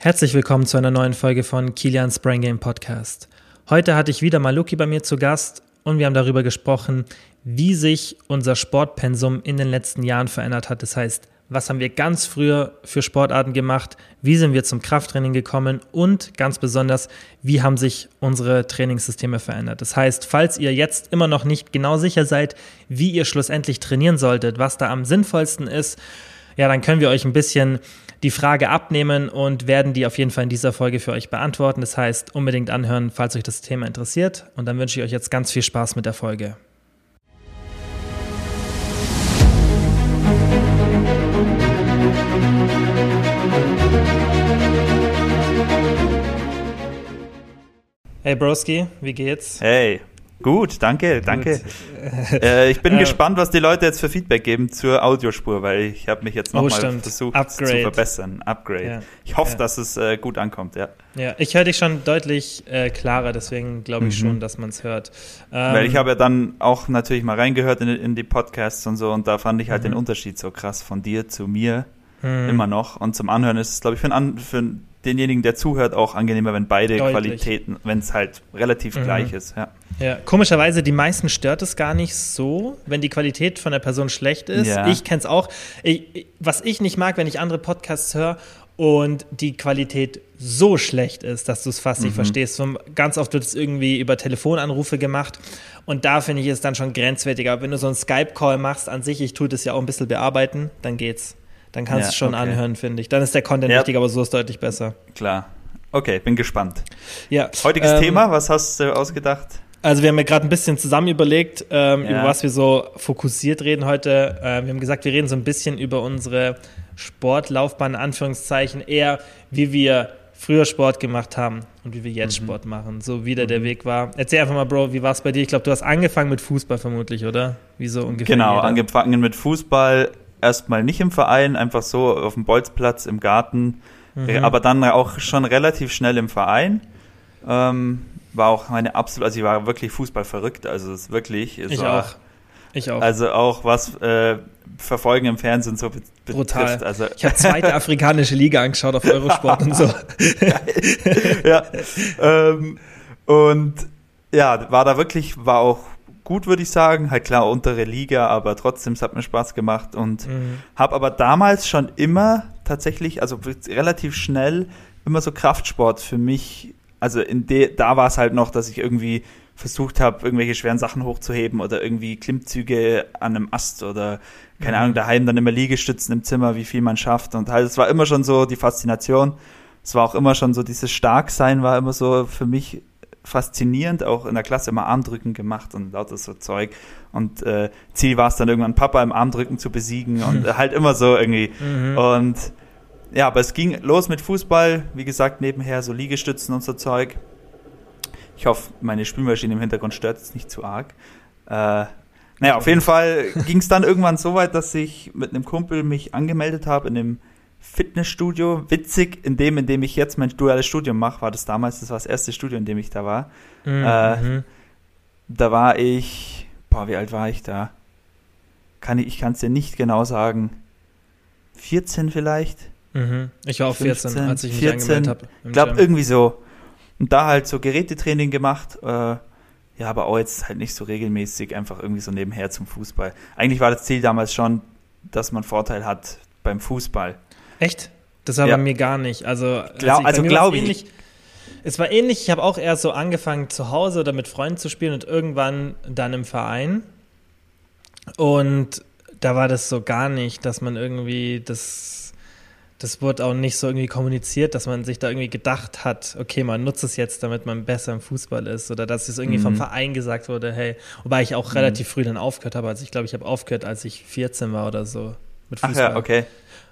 Herzlich willkommen zu einer neuen Folge von Kilians Brain Game Podcast. Heute hatte ich wieder mal Luki bei mir zu Gast und wir haben darüber gesprochen, wie sich unser Sportpensum in den letzten Jahren verändert hat. Das heißt, was haben wir ganz früher für Sportarten gemacht, wie sind wir zum Krafttraining gekommen und ganz besonders, wie haben sich unsere Trainingssysteme verändert. Das heißt, falls ihr jetzt immer noch nicht genau sicher seid, wie ihr schlussendlich trainieren solltet, was da am sinnvollsten ist, ja, dann können wir euch ein bisschen die Frage abnehmen und werden die auf jeden Fall in dieser Folge für euch beantworten. Das heißt, unbedingt anhören, falls euch das Thema interessiert. Und dann wünsche ich euch jetzt ganz viel Spaß mit der Folge. Hey Broski, wie geht's? Hey, gut, danke, danke. Äh, ich bin äh, gespannt, was die Leute jetzt für Feedback geben zur Audiospur, weil ich habe mich jetzt nochmal oh, versucht Upgrade. zu verbessern. Upgrade. Ja. Ich hoffe, ja. dass es äh, gut ankommt, ja. Ja, ich höre dich schon deutlich äh, klarer, deswegen glaube ich mhm. schon, dass man es hört. Ähm, weil ich habe ja dann auch natürlich mal reingehört in, in, die Podcasts und so und da fand ich halt mhm. den Unterschied so krass von dir zu mir. Mhm. Immer noch. Und zum Anhören ist es, glaube ich, für, ein, für denjenigen, der zuhört, auch angenehmer, wenn beide Deutlich. Qualitäten, wenn es halt relativ mhm. gleich ist. Ja. ja, komischerweise, die meisten stört es gar nicht so, wenn die Qualität von der Person schlecht ist. Ja. Ich kenne es auch. Ich, was ich nicht mag, wenn ich andere Podcasts höre und die Qualität so schlecht ist, dass du es fast mhm. nicht verstehst. Ganz oft wird es irgendwie über Telefonanrufe gemacht und da finde ich es dann schon grenzwertiger. Aber wenn du so einen Skype-Call machst, an sich, ich tue das ja auch ein bisschen bearbeiten, dann geht's. Dann kannst du ja, es schon okay. anhören, finde ich. Dann ist der Content ja. wichtig, aber so ist deutlich besser. Klar. Okay, bin gespannt. Ja. Heutiges ähm, Thema, was hast du ausgedacht? Also wir haben ja gerade ein bisschen zusammen überlegt, ähm, ja. über was wir so fokussiert reden heute. Ähm, wir haben gesagt, wir reden so ein bisschen über unsere Sportlaufbahn, in Anführungszeichen, eher wie wir früher Sport gemacht haben und wie wir jetzt mhm. Sport machen, so wie der, mhm. der Weg war. Erzähl einfach mal, Bro, wie war es bei dir? Ich glaube, du hast angefangen mit Fußball vermutlich, oder? Wie so ungefähr? Genau, jeder? angefangen mit Fußball, erstmal nicht im Verein, einfach so auf dem Bolzplatz im Garten, mhm. aber dann auch schon relativ schnell im Verein. Ähm, war auch meine absolute, also ich war wirklich Fußball verrückt, also es ist wirklich. Es ich war, auch. Ich auch. Also auch was äh, Verfolgen im Fernsehen so betrifft. Brutal. Also ich habe zweite afrikanische Liga angeschaut auf Eurosport und so. ja. Ähm, und ja, war da wirklich, war auch gut, würde ich sagen. Halt klar, untere Liga, aber trotzdem, es hat mir Spaß gemacht und mhm. habe aber damals schon immer tatsächlich, also relativ schnell, immer so Kraftsport für mich, also in de, da war es halt noch, dass ich irgendwie versucht habe, irgendwelche schweren Sachen hochzuheben oder irgendwie Klimmzüge an einem Ast oder keine mhm. Ahnung, daheim dann immer Liegestützen im Zimmer, wie viel man schafft und halt, es war immer schon so die Faszination. Es war auch immer schon so, dieses Starksein war immer so für mich faszinierend, auch in der Klasse immer Armdrücken gemacht und lauter so Zeug. Und äh, Ziel war es dann irgendwann, Papa im Armdrücken zu besiegen und halt immer so irgendwie. Mhm. Und ja, aber es ging los mit Fußball, wie gesagt, nebenher so Liegestützen und so Zeug. Ich hoffe, meine Spülmaschine im Hintergrund stört es nicht zu arg. Äh, naja, auf jeden Fall ging es dann irgendwann so weit, dass ich mit einem Kumpel mich angemeldet habe in dem Fitnessstudio. Witzig, in dem, in dem ich jetzt mein duales Studium mache, war das damals, das war das erste Studio, in dem ich da war. Mhm. Äh, mhm. da war ich, boah, wie alt war ich da? Kann ich ich kann es dir nicht genau sagen. 14 vielleicht? Mhm. Ich war auch 14, 15, als ich mich 14, angemeldet habe. Ich glaube, irgendwie so. Und da halt so Gerätetraining gemacht. Äh, ja, aber auch jetzt halt nicht so regelmäßig, einfach irgendwie so nebenher zum Fußball. Eigentlich war das Ziel damals schon, dass man Vorteil hat beim Fußball. Echt? Das war ja. bei mir gar nicht. Also, Glau also, also glaube ich. Es war ähnlich, ich habe auch erst so angefangen zu Hause oder mit Freunden zu spielen und irgendwann dann im Verein. Und da war das so gar nicht, dass man irgendwie das, das wurde auch nicht so irgendwie kommuniziert, dass man sich da irgendwie gedacht hat, okay, man nutzt es jetzt, damit man besser im Fußball ist oder dass es irgendwie mhm. vom Verein gesagt wurde, hey, wobei ich auch mhm. relativ früh dann aufgehört habe. Also ich glaube, ich habe aufgehört, als ich 14 war oder so mit Fußball. Ach ja, okay.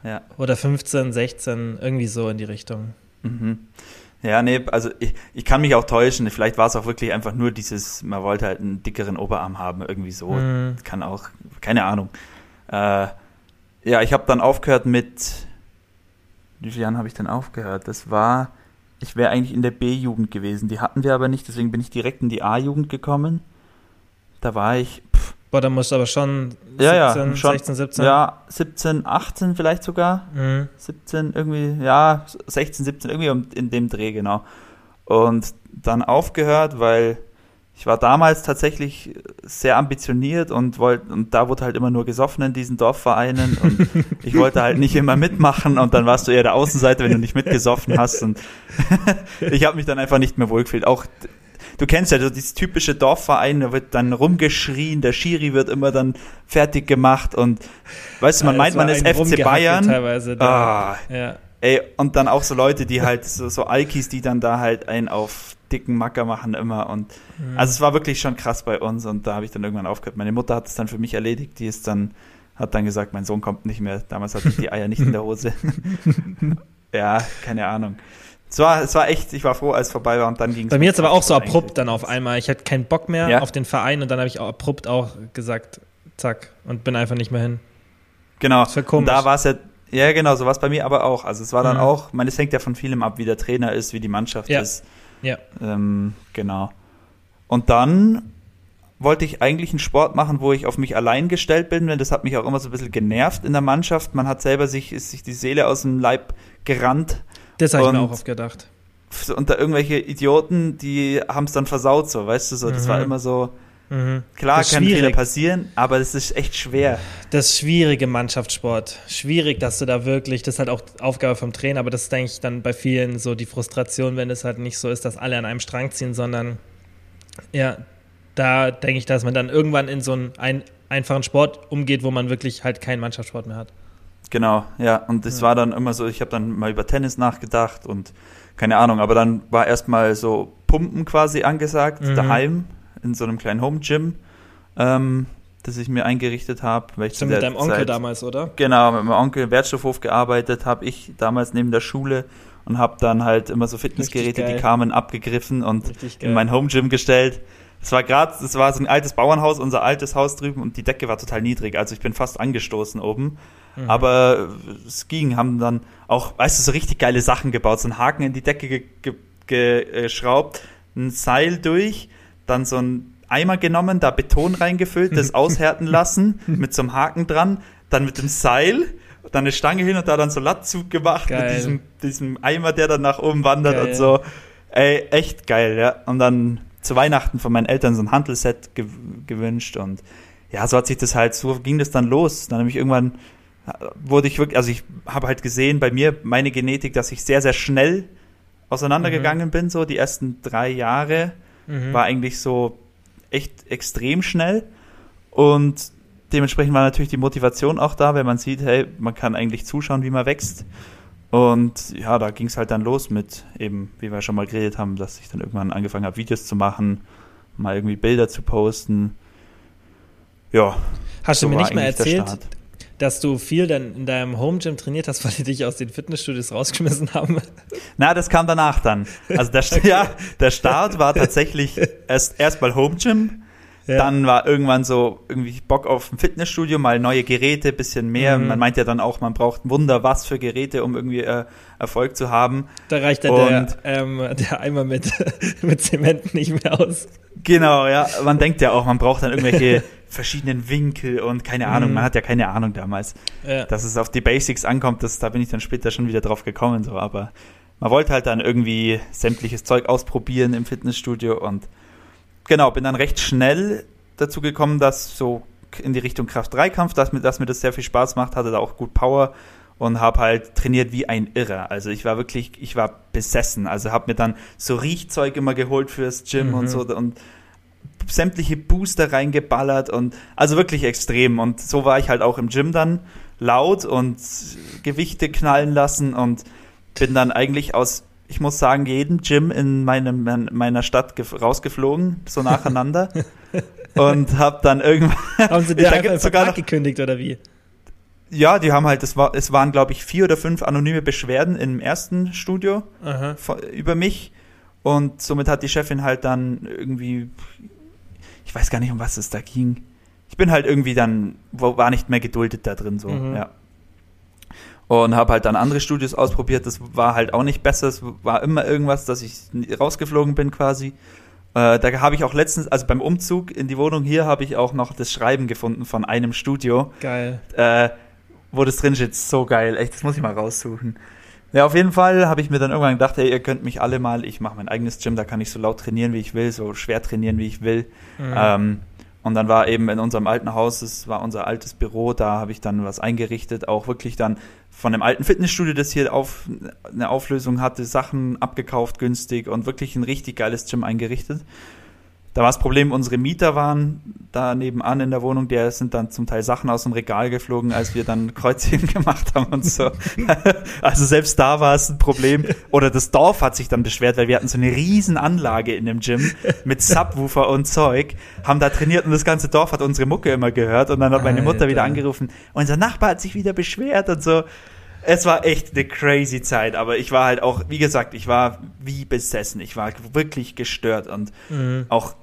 Ja. Oder 15, 16, irgendwie so in die Richtung. Mhm. Ja, nee, also ich, ich kann mich auch täuschen. Vielleicht war es auch wirklich einfach nur dieses, man wollte halt einen dickeren Oberarm haben, irgendwie so. Mhm. Kann auch, keine Ahnung. Äh, ja, ich habe dann aufgehört mit, wie viele Jahren habe ich denn aufgehört? Das war, ich wäre eigentlich in der B-Jugend gewesen. Die hatten wir aber nicht, deswegen bin ich direkt in die A-Jugend gekommen. Da war ich, Boah, da musst du aber schon 17, ja, ja, schon, 16, 17. Ja, 17, 18 vielleicht sogar. Mhm. 17 irgendwie, ja, 16, 17, irgendwie in dem Dreh, genau. Und dann aufgehört, weil ich war damals tatsächlich sehr ambitioniert und wollte, und da wurde halt immer nur gesoffen in diesen Dorfvereinen und ich wollte halt nicht immer mitmachen und dann warst du eher der Außenseiter, wenn du nicht mitgesoffen hast und ich habe mich dann einfach nicht mehr wohlgefühlt. Auch du kennst ja so dieses typische Dorfverein, da wird dann rumgeschrien, der Schiri wird immer dann fertig gemacht und weißt du, man ja, meint, man ist FC Bayern. Teilweise ah, ja. Ey, und dann auch so Leute, die halt so, so Alkis, die dann da halt einen auf dicken Macker machen immer und mhm. also es war wirklich schon krass bei uns und da habe ich dann irgendwann aufgehört. Meine Mutter hat es dann für mich erledigt, die ist dann hat dann gesagt, mein Sohn kommt nicht mehr. Damals hatte ich die Eier nicht in der Hose. ja, keine Ahnung. Es war, es war echt, ich war froh, als es vorbei war und dann ging es. Bei mir jetzt aber auch so abrupt dann auf einmal. Ich hatte keinen Bock mehr ja. auf den Verein und dann habe ich auch abrupt auch gesagt, zack, und bin einfach nicht mehr hin. Genau. Das war komisch. Und da war es ja, ja genau, so war es bei mir aber auch. Also es war dann mhm. auch, man, es hängt ja von vielem ab, wie der Trainer ist, wie die Mannschaft ja. ist. Ja. Ähm, genau. Und dann wollte ich eigentlich einen Sport machen, wo ich auf mich allein gestellt bin, denn das hat mich auch immer so ein bisschen genervt in der Mannschaft. Man hat selber sich, ist sich die Seele aus dem Leib gerannt das habe ich mir auch oft gedacht. Und da irgendwelche Idioten, die haben es dann versaut, so, weißt du, so. Das mhm. war immer so. Mhm. Klar kann Fehler passieren, aber das ist echt schwer. Das ist schwierige Mannschaftssport. Schwierig, dass du da wirklich, das ist halt auch Aufgabe vom Trainer, aber das ist, denke ich, dann bei vielen so die Frustration, wenn es halt nicht so ist, dass alle an einem Strang ziehen, sondern ja, da denke ich, dass man dann irgendwann in so einen ein, einfachen Sport umgeht, wo man wirklich halt keinen Mannschaftssport mehr hat. Genau, ja. Und es ja. war dann immer so, ich habe dann mal über Tennis nachgedacht und keine Ahnung, aber dann war erstmal so Pumpen quasi angesagt, mhm. daheim, in so einem kleinen Home-Gym, ähm, das ich mir eingerichtet habe. Mit deinem Onkel Zeit, damals, oder? Genau, mit meinem Onkel im Wertstoffhof gearbeitet, habe ich damals neben der Schule und habe dann halt immer so Fitnessgeräte, die kamen, abgegriffen und in mein Home-Gym gestellt. Es war gerade, es war so ein altes Bauernhaus, unser altes Haus drüben und die Decke war total niedrig, also ich bin fast angestoßen oben. Mhm. Aber es ging, haben dann auch, weißt du, so richtig geile Sachen gebaut, so einen Haken in die Decke geschraubt, ein Seil durch, dann so ein Eimer genommen, da Beton reingefüllt, das aushärten lassen, mit so einem Haken dran, dann mit dem Seil, dann eine Stange hin und da dann so Lattzug gemacht geil. mit diesem, diesem Eimer, der dann nach oben wandert geil. und so. Ey, echt geil, ja. Und dann zu Weihnachten von meinen Eltern so ein Handelset ge gewünscht und ja, so hat sich das halt, so ging das dann los. Dann habe ich irgendwann wurde ich wirklich, also ich habe halt gesehen bei mir meine Genetik, dass ich sehr, sehr schnell auseinandergegangen mhm. bin, so die ersten drei Jahre mhm. war eigentlich so echt extrem schnell und dementsprechend war natürlich die Motivation auch da, wenn man sieht, hey, man kann eigentlich zuschauen, wie man wächst und ja, da ging es halt dann los mit eben, wie wir schon mal geredet haben, dass ich dann irgendwann angefangen habe, Videos zu machen, mal irgendwie Bilder zu posten. Ja. Hast so du mir nicht mal erzählt, dass du viel dann in deinem Home Gym trainiert hast, weil die dich aus den Fitnessstudios rausgeschmissen haben? Na, das kam danach dann. Also der, okay. ja, der Start war tatsächlich erst erstmal Home Gym. Ja. Dann war irgendwann so irgendwie Bock auf ein Fitnessstudio, mal neue Geräte, bisschen mehr. Mhm. Man meint ja dann auch, man braucht ein Wunder was für Geräte, um irgendwie äh, Erfolg zu haben. Da reicht dann der, ähm, der Eimer mit, mit Zement nicht mehr aus. Genau, ja. Man denkt ja auch, man braucht dann irgendwelche verschiedenen Winkel und keine Ahnung, mhm. man hat ja keine Ahnung damals. Ja. Dass es auf die Basics ankommt, das, da bin ich dann später schon wieder drauf gekommen, so, aber man wollte halt dann irgendwie sämtliches Zeug ausprobieren im Fitnessstudio und genau, bin dann recht schnell dazu gekommen, dass so in die Richtung Kraft-3-Kampf, dass mir, dass mir das sehr viel Spaß macht, hatte da auch gut Power und habe halt trainiert wie ein Irrer. Also ich war wirklich, ich war besessen. Also habe mir dann so Riechzeug immer geholt fürs Gym mhm. und so und sämtliche Booster reingeballert und also wirklich extrem. Und so war ich halt auch im Gym dann laut und Gewichte knallen lassen und bin dann eigentlich aus, ich muss sagen, jedem Gym in meinem, in meiner Stadt rausgeflogen, so nacheinander. und hab dann irgendwann. Haben sie dir einfach sogar noch, gekündigt oder wie? Ja, die haben halt, es, war, es waren, glaube ich, vier oder fünf anonyme Beschwerden im ersten Studio von, über mich. Und somit hat die Chefin halt dann irgendwie ich weiß gar nicht, um was es da ging. Ich bin halt irgendwie dann, war nicht mehr geduldet da drin, so, mhm. ja. Und habe halt dann andere Studios ausprobiert, das war halt auch nicht besser, es war immer irgendwas, dass ich rausgeflogen bin quasi. Äh, da habe ich auch letztens, also beim Umzug in die Wohnung hier, habe ich auch noch das Schreiben gefunden von einem Studio. Geil. Äh, wo das drin steht, so geil. Echt, das muss ich mal raussuchen. Ja, auf jeden Fall habe ich mir dann irgendwann gedacht, hey, ihr könnt mich alle mal, ich mache mein eigenes Gym, da kann ich so laut trainieren, wie ich will, so schwer trainieren, wie ich will. Mhm. Ähm, und dann war eben in unserem alten Haus, es war unser altes Büro, da habe ich dann was eingerichtet, auch wirklich dann von dem alten Fitnessstudio, das hier auf, eine Auflösung hatte, Sachen abgekauft günstig und wirklich ein richtig geiles Gym eingerichtet. Da war das Problem, unsere Mieter waren da nebenan in der Wohnung, der sind dann zum Teil Sachen aus dem Regal geflogen, als wir dann Kreuzheben gemacht haben und so. also selbst da war es ein Problem. Oder das Dorf hat sich dann beschwert, weil wir hatten so eine riesen Anlage in dem Gym mit Subwoofer und Zeug, haben da trainiert und das ganze Dorf hat unsere Mucke immer gehört und dann hat meine Mutter wieder angerufen, unser Nachbar hat sich wieder beschwert und so es war echt eine crazy Zeit, aber ich war halt auch, wie gesagt, ich war wie besessen. Ich war wirklich gestört und mhm. auch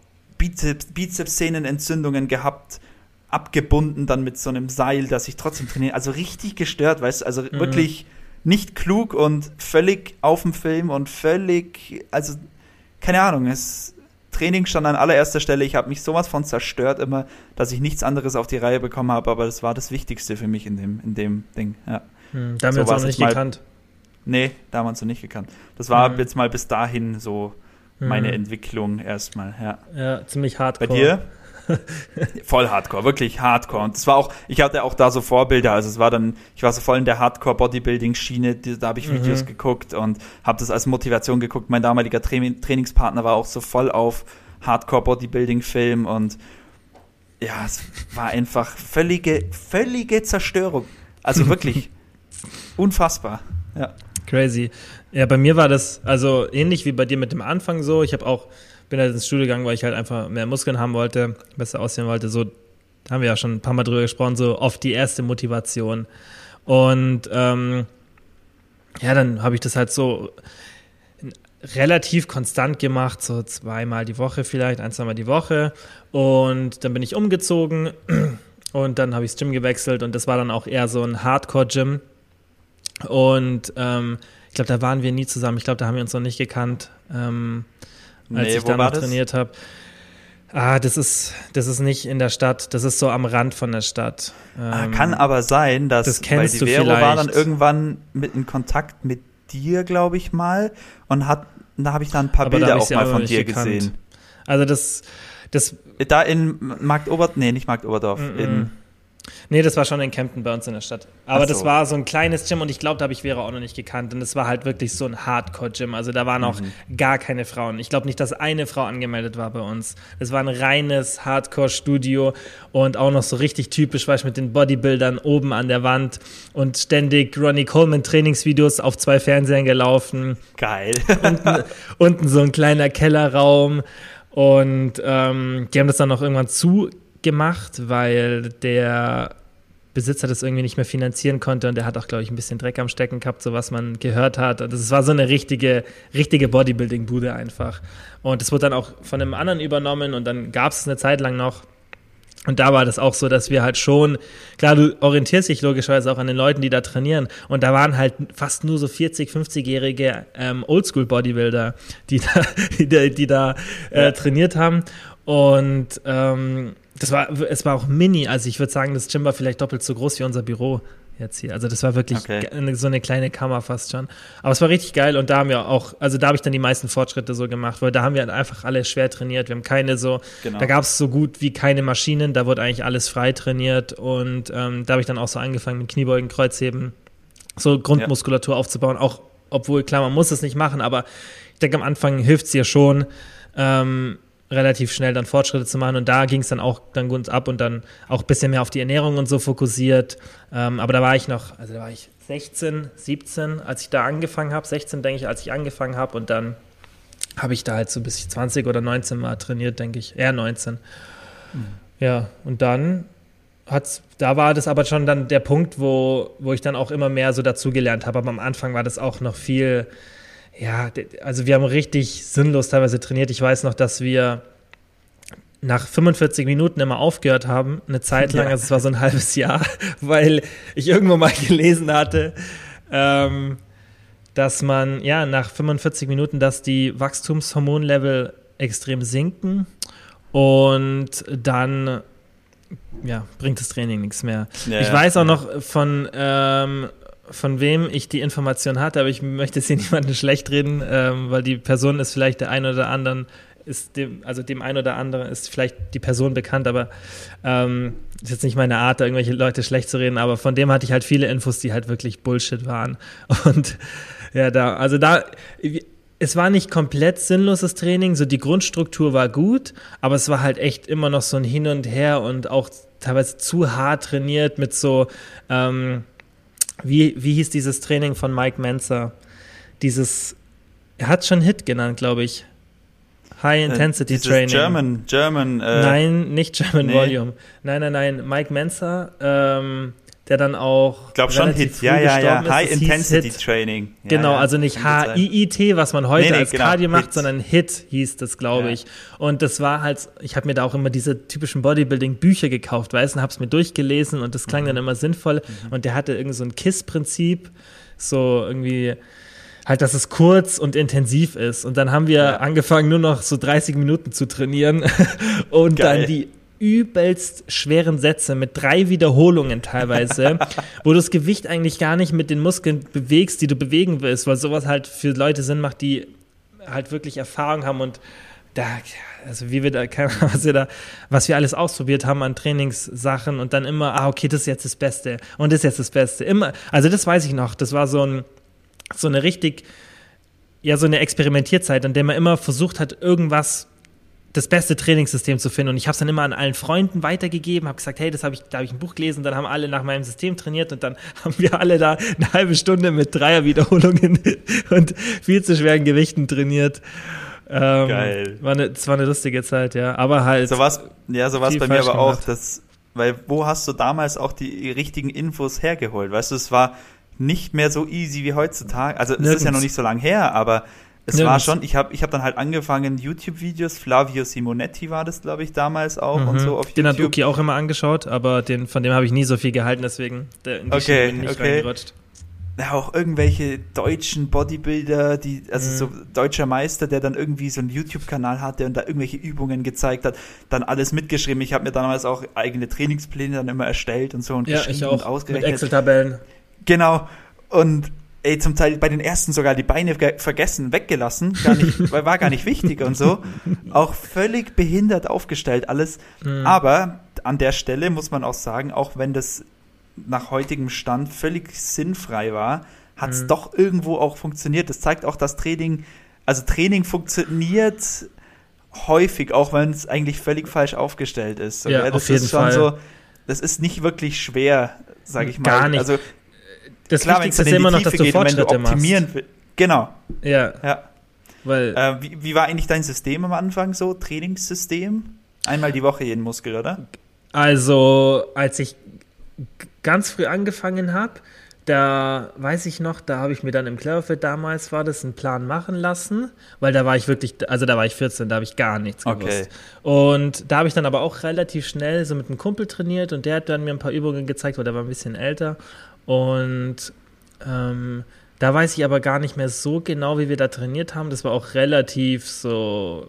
Bizeps, Bizepssehnenentzündungen gehabt, abgebunden dann mit so einem Seil, dass ich trotzdem trainiere. Also richtig gestört, weißt du, also mhm. wirklich nicht klug und völlig auf dem Film und völlig, also keine Ahnung, es Training stand an allererster Stelle. Ich habe mich sowas von zerstört immer, dass ich nichts anderes auf die Reihe bekommen habe, aber das war das Wichtigste für mich in dem, in dem Ding. Ja. Hm, da haben so wir uns auch nicht gekannt. Nee, da haben wir uns noch nicht gekannt. Das war hm. jetzt mal bis dahin so meine mhm. Entwicklung erstmal, ja. Ja, ziemlich hardcore. Bei dir? voll hardcore, wirklich hardcore. Und das war auch, ich hatte auch da so Vorbilder, also es war dann, ich war so voll in der Hardcore-Bodybuilding-Schiene, da habe ich mhm. Videos geguckt und habe das als Motivation geguckt. Mein damaliger Tra Trainingspartner war auch so voll auf Hardcore-Bodybuilding-Film und ja, es war einfach völlige, völlige Zerstörung. Also wirklich unfassbar. Ja. Crazy. Ja, bei mir war das also ähnlich wie bei dir mit dem Anfang so. Ich habe auch bin halt ins Studio gegangen, weil ich halt einfach mehr Muskeln haben wollte, besser aussehen wollte. So haben wir ja schon ein paar Mal drüber gesprochen, so oft die erste Motivation. Und ähm, ja, dann habe ich das halt so relativ konstant gemacht, so zweimal die Woche vielleicht, ein, zweimal die Woche. Und dann bin ich umgezogen und dann habe ich das Gym gewechselt und das war dann auch eher so ein Hardcore-Gym. Und ähm, ich glaube, da waren wir nie zusammen. Ich glaube, da haben wir uns noch nicht gekannt, ähm, als nee, ich da noch trainiert habe. Ah, das ist, das ist nicht in der Stadt, das ist so am Rand von der Stadt. Ah, ähm, kann aber sein, dass das kennst weil die Vero war dann irgendwann mit in Kontakt mit dir, glaube ich mal, und hat, da habe ich dann ein paar aber Bilder auch mal von dir gekannt. gesehen. Also das, das da in Markt Oberdorf, nee, nicht Markt Oberdorf, mm -mm. in Nee, das war schon in Kempten bei uns in der Stadt. Aber so. das war so ein kleines Gym und ich glaube, da habe ich Vera auch noch nicht gekannt. Und das war halt wirklich so ein Hardcore-Gym. Also da waren auch mhm. gar keine Frauen. Ich glaube nicht, dass eine Frau angemeldet war bei uns. Das war ein reines Hardcore-Studio und auch noch so richtig typisch, weißt du, mit den Bodybuildern oben an der Wand und ständig Ronnie Coleman Trainingsvideos auf zwei Fernsehern gelaufen. Geil. unten, unten so ein kleiner Kellerraum. Und ähm, die haben das dann noch irgendwann zu gemacht, weil der Besitzer das irgendwie nicht mehr finanzieren konnte und der hat auch, glaube ich, ein bisschen Dreck am Stecken gehabt, so was man gehört hat. Und das war so eine richtige, richtige Bodybuilding-Bude einfach. Und das wurde dann auch von einem anderen übernommen und dann gab es eine Zeit lang noch. Und da war das auch so, dass wir halt schon, klar, du orientierst dich logischerweise auch an den Leuten, die da trainieren. Und da waren halt fast nur so 40, 50-jährige ähm, Oldschool-Bodybuilder, die da, die, da, die da äh, trainiert haben. Und ähm, das war, es war auch mini, also ich würde sagen, das Gym war vielleicht doppelt so groß wie unser Büro jetzt hier. Also das war wirklich okay. so eine kleine Kammer fast schon. Aber es war richtig geil und da haben wir auch, also da habe ich dann die meisten Fortschritte so gemacht, weil da haben wir halt einfach alle schwer trainiert. Wir haben keine so, genau. da gab es so gut wie keine Maschinen, da wurde eigentlich alles frei trainiert und ähm, da habe ich dann auch so angefangen mit Kniebeugen, Kreuzheben, so Grundmuskulatur ja. aufzubauen, auch obwohl, klar, man muss es nicht machen, aber ich denke, am Anfang hilft es dir schon, ähm, relativ schnell dann Fortschritte zu machen. Und da ging es dann auch dann gut ab und dann auch ein bisschen mehr auf die Ernährung und so fokussiert. Ähm, aber da war ich noch, also da war ich 16, 17, als ich da angefangen habe. 16, denke ich, als ich angefangen habe. Und dann habe ich da halt so bis ich 20 oder 19 mal trainiert, denke ich. Eher 19. Mhm. Ja, und dann hat's, da war das aber schon dann der Punkt, wo, wo ich dann auch immer mehr so dazugelernt habe. Aber am Anfang war das auch noch viel ja, also wir haben richtig sinnlos teilweise trainiert. Ich weiß noch, dass wir nach 45 Minuten immer aufgehört haben, eine Zeit lang, ja. also es war so ein halbes Jahr, weil ich irgendwo mal gelesen hatte, ähm, dass man, ja, nach 45 Minuten, dass die Wachstumshormonlevel extrem sinken und dann ja, bringt das Training nichts mehr. Ja, ich weiß auch noch von, ähm, von wem ich die Information hatte, aber ich möchte jetzt hier niemanden schlecht reden, ähm, weil die Person ist vielleicht der ein oder anderen, ist dem, also dem einen oder anderen ist vielleicht die Person bekannt, aber ähm, ist jetzt nicht meine Art, da irgendwelche Leute schlecht zu reden, aber von dem hatte ich halt viele Infos, die halt wirklich Bullshit waren. Und ja, da, also da, es war nicht komplett sinnloses Training, so die Grundstruktur war gut, aber es war halt echt immer noch so ein Hin und Her und auch teilweise zu hart trainiert mit so, ähm, wie, wie hieß dieses Training von Mike Menzer? Dieses, er hat schon Hit genannt, glaube ich. High äh, Intensity äh, Training. German, German. Äh, nein, nicht German nee. Volume. Nein, nein, nein. Mike Menzer, ähm, der dann auch. Ich glaube schon Hit, ja, ja, ja. High Intensity Training. Ja, genau, ja. also nicht HIIT, was man heute nee, nee, als genau. Cardio macht, Hit. sondern Hit hieß das, glaube ja. ich. Und das war halt, ich habe mir da auch immer diese typischen Bodybuilding-Bücher gekauft, weißt du, und habe es mir durchgelesen und das klang mhm. dann immer sinnvoll. Mhm. Und der hatte irgendwie so ein KISS-Prinzip, so irgendwie halt, dass es kurz und intensiv ist. Und dann haben wir ja. angefangen, nur noch so 30 Minuten zu trainieren und Geil. dann die übelst schweren Sätze mit drei Wiederholungen teilweise, wo du das Gewicht eigentlich gar nicht mit den Muskeln bewegst, die du bewegen willst, weil sowas halt für Leute Sinn macht, die halt wirklich Erfahrung haben und da, also wie wir da, was wir da, was wir alles ausprobiert haben an Trainingssachen und dann immer, ah, okay, das ist jetzt das Beste und das ist jetzt das Beste. Immer, also das weiß ich noch, das war so ein, so eine richtig, ja, so eine Experimentierzeit, an der man immer versucht hat, irgendwas das beste Trainingssystem zu finden. Und ich habe es dann immer an allen Freunden weitergegeben, habe gesagt, hey, das habe ich, da habe ich ein Buch gelesen, dann haben alle nach meinem System trainiert und dann haben wir alle da eine halbe Stunde mit Dreierwiederholungen und viel zu schweren Gewichten trainiert. Ähm, Geil. War eine, das war eine lustige Zeit, ja. Aber halt. So was, ja, so was bei mir aber auch, das, weil wo hast du damals auch die richtigen Infos hergeholt? Weißt du, es war nicht mehr so easy wie heutzutage. Also es ist ja noch nicht so lange her, aber es ja, war schon, ich habe ich hab dann halt angefangen, YouTube-Videos, Flavio Simonetti war das, glaube ich, damals auch mhm. und so auf den YouTube. Den hat Uki auch immer angeschaut, aber den, von dem habe ich nie so viel gehalten, deswegen der, in die okay, bin ich okay. reingerutscht. Ja, auch irgendwelche deutschen Bodybuilder, die, also mhm. so deutscher Meister, der dann irgendwie so einen YouTube-Kanal hatte und da irgendwelche Übungen gezeigt hat, dann alles mitgeschrieben. Ich habe mir damals auch eigene Trainingspläne dann immer erstellt und so und ja, geschrieben ich auch, und ausgerechnet. Mit Excel-Tabellen. Genau. Und ey, zum Teil bei den ersten sogar die Beine vergessen, weggelassen, gar nicht, war gar nicht wichtig und so. Auch völlig behindert aufgestellt alles. Mhm. Aber an der Stelle muss man auch sagen, auch wenn das nach heutigem Stand völlig sinnfrei war, hat es mhm. doch irgendwo auch funktioniert. Das zeigt auch, dass Training, also Training funktioniert häufig, auch wenn es eigentlich völlig falsch aufgestellt ist. Ja, das auf jeden ist schon Fall. so, das ist nicht wirklich schwer, sage ich mal. Gar nicht. Also das Klar, Wichtigste ist immer noch, dass du geht, Fortschritte du optimieren machst. Will. Genau. Ja. ja. Weil, äh, wie, wie war eigentlich dein System am Anfang so? Trainingssystem? Einmal die Woche jeden Muskel, oder? Also, als ich ganz früh angefangen habe, da weiß ich noch, da habe ich mir dann im Cleverfit damals war das einen Plan machen lassen, weil da war ich wirklich, also da war ich 14, da habe ich gar nichts gewusst. Okay. Und da habe ich dann aber auch relativ schnell so mit einem Kumpel trainiert und der hat dann mir ein paar Übungen gezeigt, weil der war ein bisschen älter und ähm, da weiß ich aber gar nicht mehr so genau, wie wir da trainiert haben. Das war auch relativ so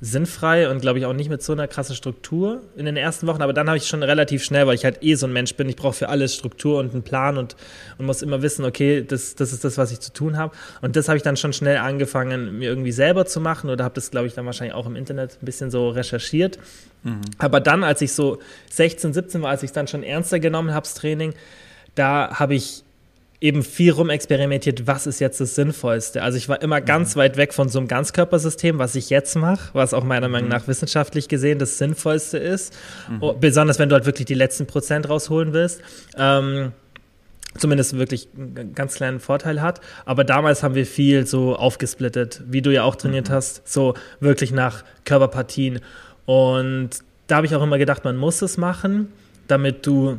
sinnfrei und glaube ich auch nicht mit so einer krassen Struktur in den ersten Wochen. Aber dann habe ich schon relativ schnell, weil ich halt eh so ein Mensch bin, ich brauche für alles Struktur und einen Plan und, und muss immer wissen, okay, das, das ist das, was ich zu tun habe. Und das habe ich dann schon schnell angefangen, mir irgendwie selber zu machen oder habe das, glaube ich, dann wahrscheinlich auch im Internet ein bisschen so recherchiert. Mhm. Aber dann, als ich so 16, 17 war, als ich es dann schon ernster genommen habe, das Training, da habe ich eben viel rumexperimentiert, was ist jetzt das Sinnvollste. Also ich war immer mhm. ganz weit weg von so einem Ganzkörpersystem, was ich jetzt mache, was auch meiner Meinung mhm. nach wissenschaftlich gesehen das Sinnvollste ist. Mhm. Oh, besonders wenn du halt wirklich die letzten Prozent rausholen willst. Ähm, zumindest wirklich einen ganz kleinen Vorteil hat. Aber damals haben wir viel so aufgesplittet, wie du ja auch trainiert mhm. hast, so wirklich nach Körperpartien. Und da habe ich auch immer gedacht, man muss es machen, damit du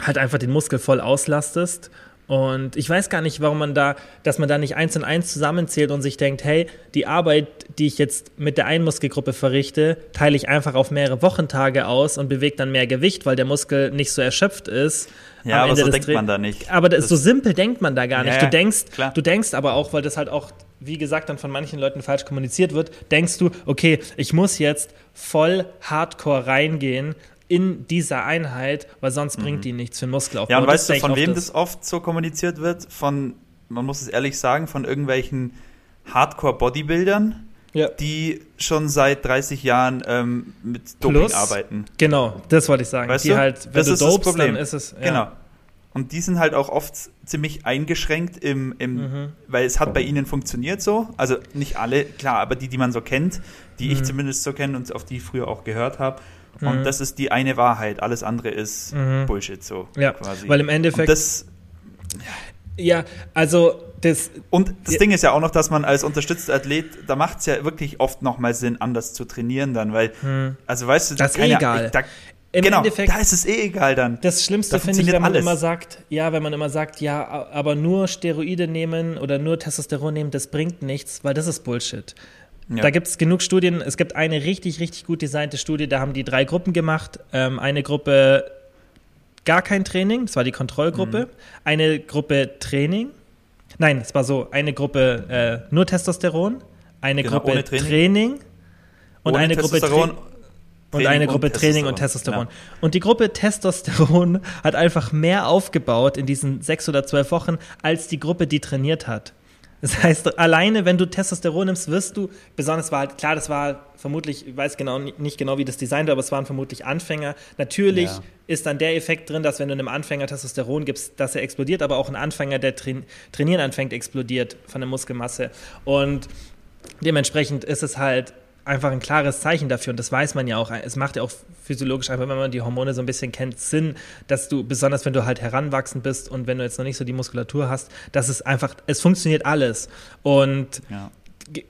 halt einfach den Muskel voll auslastest Und ich weiß gar nicht, warum man da, dass man da nicht eins und eins zusammenzählt und sich denkt, hey, die Arbeit, die ich jetzt mit der einen Muskelgruppe verrichte, teile ich einfach auf mehrere Wochentage aus und bewege dann mehr Gewicht, weil der Muskel nicht so erschöpft ist. Ja, aber so denkt man da nicht. Aber das, so simpel denkt man da gar nicht. Ja, du denkst, klar. du denkst aber auch, weil das halt auch, wie gesagt, dann von manchen Leuten falsch kommuniziert wird, denkst du, okay, ich muss jetzt voll hardcore reingehen in dieser Einheit, weil sonst mhm. bringt die nichts für den Muskelaufbau. Ja, und weißt du, von wem das, das oft so kommuniziert wird? Von, man muss es ehrlich sagen, von irgendwelchen Hardcore-Bodybuildern, ja. die schon seit 30 Jahren ähm, mit Doping Plus, arbeiten. Genau, das wollte ich sagen. Weißt die du? halt, wenn das du ist dopst, das Problem. dann ist es. Ja. Genau. Und die sind halt auch oft ziemlich eingeschränkt im, im mhm. weil es hat bei ihnen funktioniert so. Also nicht alle, klar, aber die, die man so kennt, die mhm. ich zumindest so kenne und auf die ich früher auch gehört habe. Und mhm. das ist die eine Wahrheit. Alles andere ist mhm. Bullshit so. Ja, quasi. weil im Endeffekt. Und das, ja, also das. Und das ja. Ding ist ja auch noch, dass man als unterstützter Athlet, da macht es ja wirklich oft nochmal Sinn, anders zu trainieren dann, weil, mhm. also weißt du, das ist eh egal. Da, im genau, Endeffekt, da ist es eh egal dann. Das Schlimmste finde ich, wenn man alles. immer sagt, ja, wenn man immer sagt, ja, aber nur Steroide nehmen oder nur Testosteron nehmen, das bringt nichts, weil das ist Bullshit. Ja. Da gibt es genug Studien. Es gibt eine richtig, richtig gut designte Studie, da haben die drei Gruppen gemacht. Ähm, eine Gruppe gar kein Training, das war die Kontrollgruppe. Mhm. Eine Gruppe Training. Nein, es war so, eine Gruppe äh, nur Testosteron, eine genau, Gruppe Training. Training, und eine Gruppe Training. Und eine Gruppe und Training und Testosteron. Ja. Und die Gruppe Testosteron hat einfach mehr aufgebaut in diesen sechs oder zwölf Wochen als die Gruppe, die trainiert hat. Das heißt, alleine, wenn du Testosteron nimmst, wirst du, besonders war halt, klar, das war vermutlich, ich weiß genau nicht genau, wie das designt war, aber es waren vermutlich Anfänger. Natürlich ja. ist dann der Effekt drin, dass wenn du einem Anfänger Testosteron gibst, dass er explodiert, aber auch ein Anfänger, der train trainieren anfängt, explodiert von der Muskelmasse. Und dementsprechend ist es halt einfach ein klares Zeichen dafür und das weiß man ja auch. Es macht ja auch physiologisch einfach, wenn man die Hormone so ein bisschen kennt, Sinn, dass du, besonders wenn du halt heranwachsen bist und wenn du jetzt noch nicht so die Muskulatur hast, dass es einfach, es funktioniert alles. Und ja.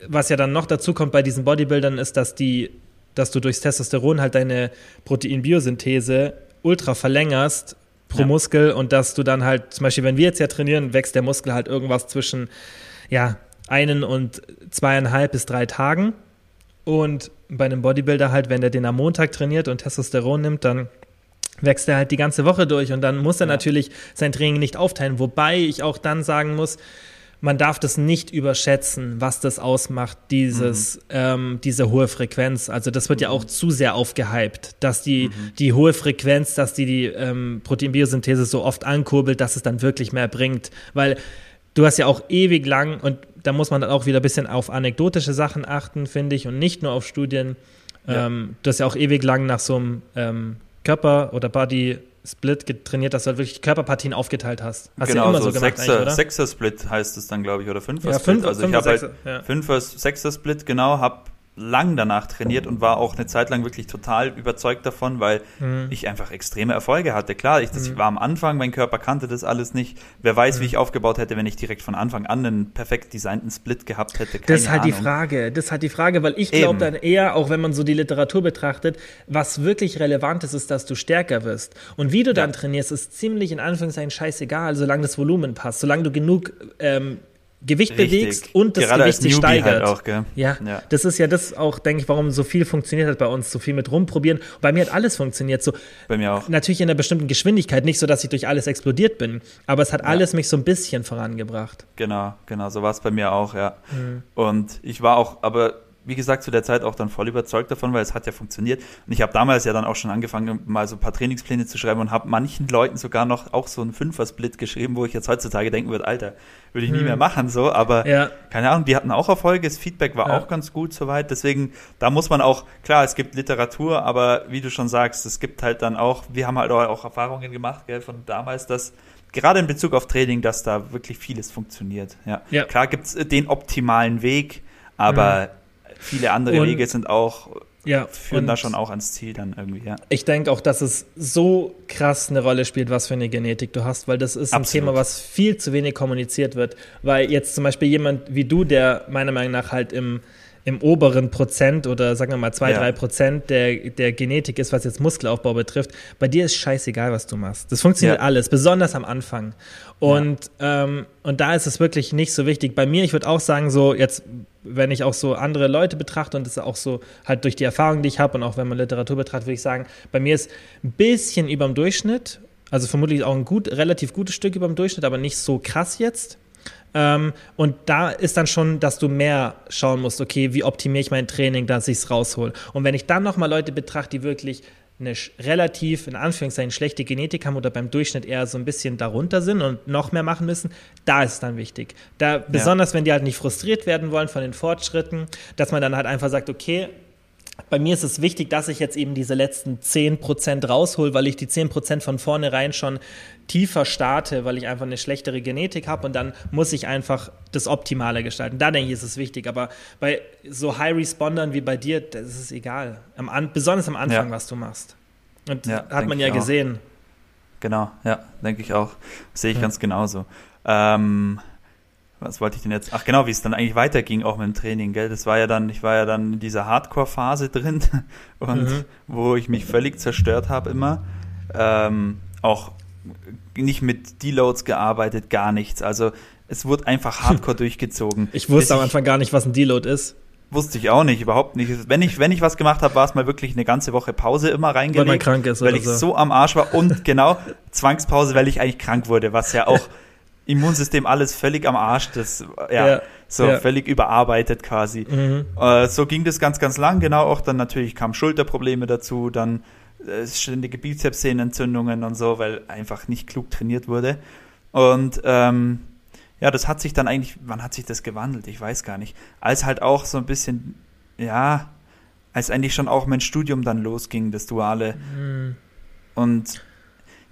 was ja dann noch dazu kommt bei diesen Bodybuildern ist, dass die, dass du durchs Testosteron halt deine Proteinbiosynthese ultra verlängerst pro ja. Muskel und dass du dann halt, zum Beispiel, wenn wir jetzt ja trainieren, wächst der Muskel halt irgendwas zwischen, ja, einen und zweieinhalb bis drei Tagen. Und bei einem Bodybuilder halt, wenn der den am Montag trainiert und Testosteron nimmt, dann wächst er halt die ganze Woche durch und dann muss er ja. natürlich sein Training nicht aufteilen. Wobei ich auch dann sagen muss, man darf das nicht überschätzen, was das ausmacht, dieses, mhm. ähm, diese hohe Frequenz. Also das wird mhm. ja auch zu sehr aufgehypt, dass die, mhm. die hohe Frequenz, dass die die ähm, Proteinbiosynthese so oft ankurbelt, dass es dann wirklich mehr bringt. Weil du hast ja auch ewig lang, und da muss man dann auch wieder ein bisschen auf anekdotische Sachen achten, finde ich, und nicht nur auf Studien. Ja. Ähm, du hast ja auch ewig lang nach so einem ähm, Körper- oder Body-Split trainiert, dass du halt wirklich Körperpartien aufgeteilt hast. Hast genau, ja immer so, so gemacht Sechser, Sechser-Split heißt es dann, glaube ich, oder Fünfer-Split. Ja, fünf, also ich habe halt ja. Fünfer, Sechser-Split, genau, habe lang danach trainiert und war auch eine Zeit lang wirklich total überzeugt davon, weil mhm. ich einfach extreme Erfolge hatte. Klar, ich, das, mhm. war am Anfang, mein Körper kannte das alles nicht. Wer weiß, mhm. wie ich aufgebaut hätte, wenn ich direkt von Anfang an einen perfekt designten Split gehabt hätte. Keine das ist halt Ahnung. die Frage. Das ist halt die Frage, weil ich glaube dann eher, auch wenn man so die Literatur betrachtet, was wirklich relevant ist, ist, dass du stärker wirst. Und wie du dann ja. trainierst, ist ziemlich in Anführungszeichen scheißegal, solange das Volumen passt, solange du genug ähm, Gewicht Richtig. bewegst und das Gerade Gewicht sich steigert. Halt auch, ja, ja, das ist ja das auch, denke ich, warum so viel funktioniert hat bei uns, so viel mit rumprobieren. Bei mir hat alles funktioniert. So, bei mir auch. Natürlich in einer bestimmten Geschwindigkeit, nicht so, dass ich durch alles explodiert bin, aber es hat ja. alles mich so ein bisschen vorangebracht. Genau, genau, so war es bei mir auch, ja. Mhm. Und ich war auch, aber wie gesagt, zu der Zeit auch dann voll überzeugt davon, weil es hat ja funktioniert. Und ich habe damals ja dann auch schon angefangen, mal so ein paar Trainingspläne zu schreiben und habe manchen Leuten sogar noch auch so einen Fünfer-Split geschrieben, wo ich jetzt heutzutage denken würde, Alter, würde ich hm. nie mehr machen so. Aber ja. keine Ahnung, die hatten auch Erfolge, das Feedback war ja. auch ganz gut soweit. Deswegen, da muss man auch, klar, es gibt Literatur, aber wie du schon sagst, es gibt halt dann auch, wir haben halt auch Erfahrungen gemacht, gell, von damals, dass gerade in Bezug auf Training, dass da wirklich vieles funktioniert. Ja, ja. klar gibt's den optimalen Weg, aber mhm viele andere und, Wege sind auch, ja, führen da schon auch ans Ziel dann irgendwie, ja. Ich denke auch, dass es so krass eine Rolle spielt, was für eine Genetik du hast, weil das ist Absolut. ein Thema, was viel zu wenig kommuniziert wird. Weil jetzt zum Beispiel jemand wie du, der meiner Meinung nach halt im im oberen Prozent oder sagen wir mal zwei, ja. drei Prozent der, der Genetik ist, was jetzt Muskelaufbau betrifft. Bei dir ist scheißegal, was du machst. Das funktioniert ja. alles, besonders am Anfang. Und, ja. ähm, und da ist es wirklich nicht so wichtig. Bei mir, ich würde auch sagen, so jetzt, wenn ich auch so andere Leute betrachte und das auch so halt durch die Erfahrung, die ich habe und auch wenn man Literatur betrachtet, würde ich sagen, bei mir ist ein bisschen über dem Durchschnitt, also vermutlich auch ein gut, relativ gutes Stück über dem Durchschnitt, aber nicht so krass jetzt. Ähm, und da ist dann schon, dass du mehr schauen musst, okay, wie optimiere ich mein Training, dass ich es raushol. Und wenn ich dann nochmal Leute betrachte, die wirklich eine relativ, in Anführungszeichen, schlechte Genetik haben oder beim Durchschnitt eher so ein bisschen darunter sind und noch mehr machen müssen, da ist es dann wichtig. Da, besonders wenn die halt nicht frustriert werden wollen von den Fortschritten, dass man dann halt einfach sagt, okay, bei mir ist es wichtig, dass ich jetzt eben diese letzten 10% raushol, weil ich die 10% von vornherein schon tiefer starte, weil ich einfach eine schlechtere Genetik habe und dann muss ich einfach das Optimale gestalten. Da denke ich, ist es wichtig. Aber bei so High-Respondern wie bei dir, das ist es egal. Am besonders am Anfang, ja. was du machst. Und ja, hat man ja gesehen. Genau, ja, denke ich auch. Sehe ich ja. ganz genauso. Ähm, was wollte ich denn jetzt? Ach genau, wie es dann eigentlich weiterging, auch mit dem Training, gell? Das war ja dann, ich war ja dann in dieser Hardcore-Phase drin und mhm. wo ich mich völlig zerstört habe immer. Ähm, auch nicht mit Deloads gearbeitet, gar nichts. Also es wurde einfach hardcore durchgezogen. Ich wusste am Anfang gar nicht, was ein Deload ist. Wusste ich auch nicht, überhaupt nicht. Wenn ich, wenn ich was gemacht habe, war es mal wirklich eine ganze Woche Pause immer reingelegt. Weil man krank ist, Weil ich so. so am Arsch war und genau, Zwangspause, weil ich eigentlich krank wurde, was ja auch Immunsystem alles völlig am Arsch, das ja, ja so ja. völlig überarbeitet quasi. Mhm. Äh, so ging das ganz, ganz lang, genau. Auch dann natürlich kamen Schulterprobleme dazu, dann äh, ständige Bizepssehnenentzündungen und so, weil einfach nicht klug trainiert wurde. Und ähm, ja, das hat sich dann eigentlich, wann hat sich das gewandelt? Ich weiß gar nicht. Als halt auch so ein bisschen, ja, als eigentlich schon auch mein Studium dann losging, das Duale. Mhm. Und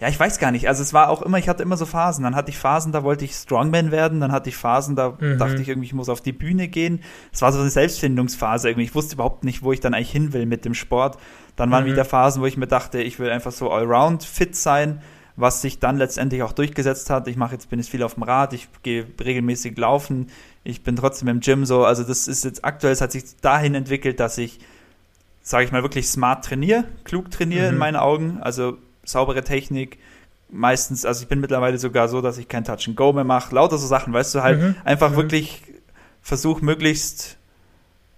ja, ich weiß gar nicht. Also es war auch immer, ich hatte immer so Phasen. Dann hatte ich Phasen, da wollte ich Strongman werden. Dann hatte ich Phasen, da mhm. dachte ich irgendwie, ich muss auf die Bühne gehen. Es war so eine Selbstfindungsphase irgendwie. Ich wusste überhaupt nicht, wo ich dann eigentlich hin will mit dem Sport. Dann waren mhm. wieder Phasen, wo ich mir dachte, ich will einfach so allround fit sein, was sich dann letztendlich auch durchgesetzt hat. Ich mache jetzt, bin jetzt viel auf dem Rad, ich gehe regelmäßig laufen, ich bin trotzdem im Gym so. Also das ist jetzt aktuell, es hat sich dahin entwickelt, dass ich, sage ich mal, wirklich smart trainiere, klug trainiere mhm. in meinen Augen. Also saubere Technik. Meistens, also ich bin mittlerweile sogar so, dass ich kein Touch and Go mehr mache. Lauter so Sachen, weißt du, halt mhm. einfach mhm. wirklich versuch möglichst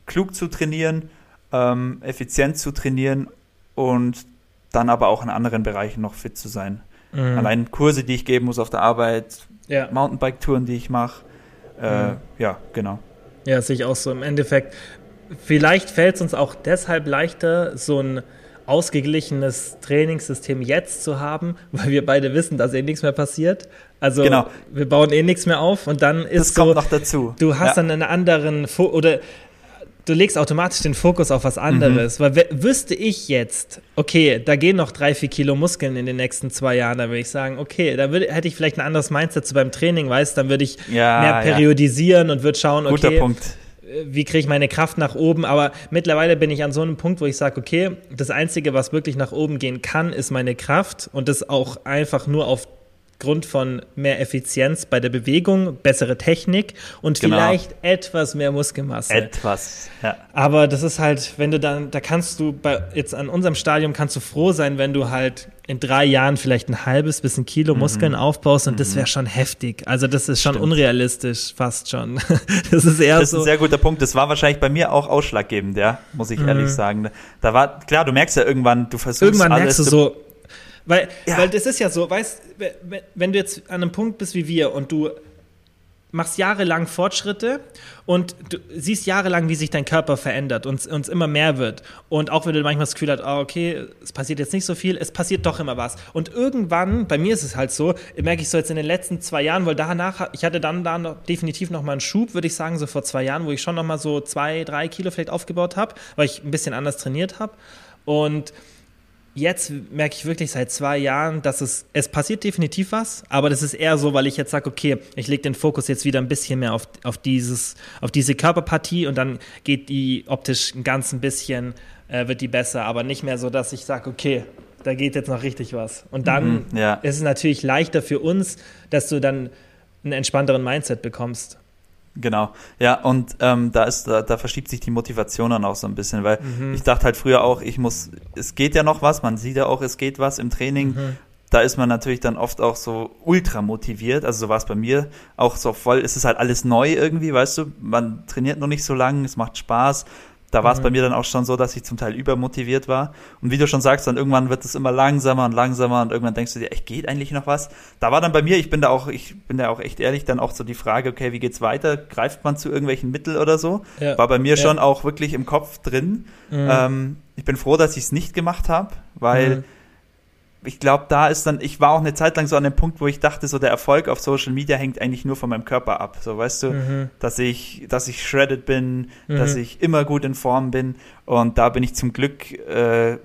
klug zu trainieren, ähm, effizient zu trainieren und dann aber auch in anderen Bereichen noch fit zu sein. Mhm. Allein Kurse, die ich geben muss auf der Arbeit, ja. Mountainbike-Touren, die ich mache. Äh, mhm. Ja, genau. Ja, sehe ich auch so. Im Endeffekt, vielleicht fällt es uns auch deshalb leichter, so ein ausgeglichenes Trainingssystem jetzt zu haben, weil wir beide wissen, dass eh nichts mehr passiert. Also genau. wir bauen eh nichts mehr auf und dann ist das kommt noch dazu. Du hast ja. dann einen anderen Fo oder du legst automatisch den Fokus auf was anderes. Mhm. Weil wüsste ich jetzt, okay, da gehen noch drei, vier Kilo Muskeln in den nächsten zwei Jahren, dann würde ich sagen, okay, da würde, hätte ich vielleicht ein anderes Mindset zu beim Training, weißt, dann würde ich ja, mehr periodisieren ja. und würde schauen, okay, Guter Punkt wie kriege ich meine Kraft nach oben. Aber mittlerweile bin ich an so einem Punkt, wo ich sage, okay, das Einzige, was wirklich nach oben gehen kann, ist meine Kraft und das auch einfach nur auf Grund von mehr Effizienz bei der Bewegung, bessere Technik und genau. vielleicht etwas mehr Muskelmasse. Etwas, ja. Aber das ist halt, wenn du dann, da kannst du bei, jetzt an unserem Stadium kannst du froh sein, wenn du halt in drei Jahren vielleicht ein halbes bis ein Kilo mhm. Muskeln aufbaust und mhm. das wäre schon heftig. Also das ist schon Stimmt. unrealistisch, fast schon. das ist eher Das ist so. ein sehr guter Punkt. Das war wahrscheinlich bei mir auch ausschlaggebend, ja, muss ich mhm. ehrlich sagen. Da war, klar, du merkst ja irgendwann, du versuchst Irgendwann alles, merkst du so, weil, ja. weil das ist ja so, weißt wenn du jetzt an einem Punkt bist wie wir und du machst jahrelang Fortschritte und du siehst jahrelang, wie sich dein Körper verändert und es immer mehr wird. Und auch wenn du manchmal das Gefühl hast, oh, okay, es passiert jetzt nicht so viel, es passiert doch immer was. Und irgendwann, bei mir ist es halt so, merke ich so jetzt in den letzten zwei Jahren, weil danach, ich hatte dann da noch, definitiv noch mal einen Schub, würde ich sagen, so vor zwei Jahren, wo ich schon noch mal so zwei, drei Kilo vielleicht aufgebaut habe, weil ich ein bisschen anders trainiert habe. Und jetzt merke ich wirklich seit zwei Jahren, dass es, es passiert definitiv was, aber das ist eher so, weil ich jetzt sage, okay, ich lege den Fokus jetzt wieder ein bisschen mehr auf, auf, dieses, auf diese Körperpartie und dann geht die optisch ein ganz ein bisschen, äh, wird die besser, aber nicht mehr so, dass ich sage, okay, da geht jetzt noch richtig was. Und dann mhm, ja. ist es natürlich leichter für uns, dass du dann einen entspannteren Mindset bekommst. Genau, ja, und ähm, da ist, da, da verschiebt sich die Motivation dann auch so ein bisschen, weil mhm. ich dachte halt früher auch, ich muss, es geht ja noch was, man sieht ja auch, es geht was im Training. Mhm. Da ist man natürlich dann oft auch so ultra motiviert, also so war es bei mir, auch so voll, es ist halt alles neu irgendwie, weißt du, man trainiert noch nicht so lange, es macht Spaß, da war es mhm. bei mir dann auch schon so, dass ich zum Teil übermotiviert war. Und wie du schon sagst, dann irgendwann wird es immer langsamer und langsamer und irgendwann denkst du dir, echt geht eigentlich noch was? Da war dann bei mir, ich bin da auch, ich bin da auch echt ehrlich, dann auch so die Frage, okay, wie geht's weiter? Greift man zu irgendwelchen Mitteln oder so? Ja. War bei mir ja. schon auch wirklich im Kopf drin. Mhm. Ähm, ich bin froh, dass ich es nicht gemacht habe, weil mhm ich glaube, da ist dann, ich war auch eine Zeit lang so an dem Punkt, wo ich dachte, so der Erfolg auf Social Media hängt eigentlich nur von meinem Körper ab. So, weißt du, mhm. dass ich, dass ich shredded bin, mhm. dass ich immer gut in Form bin. Und da bin ich zum Glück äh,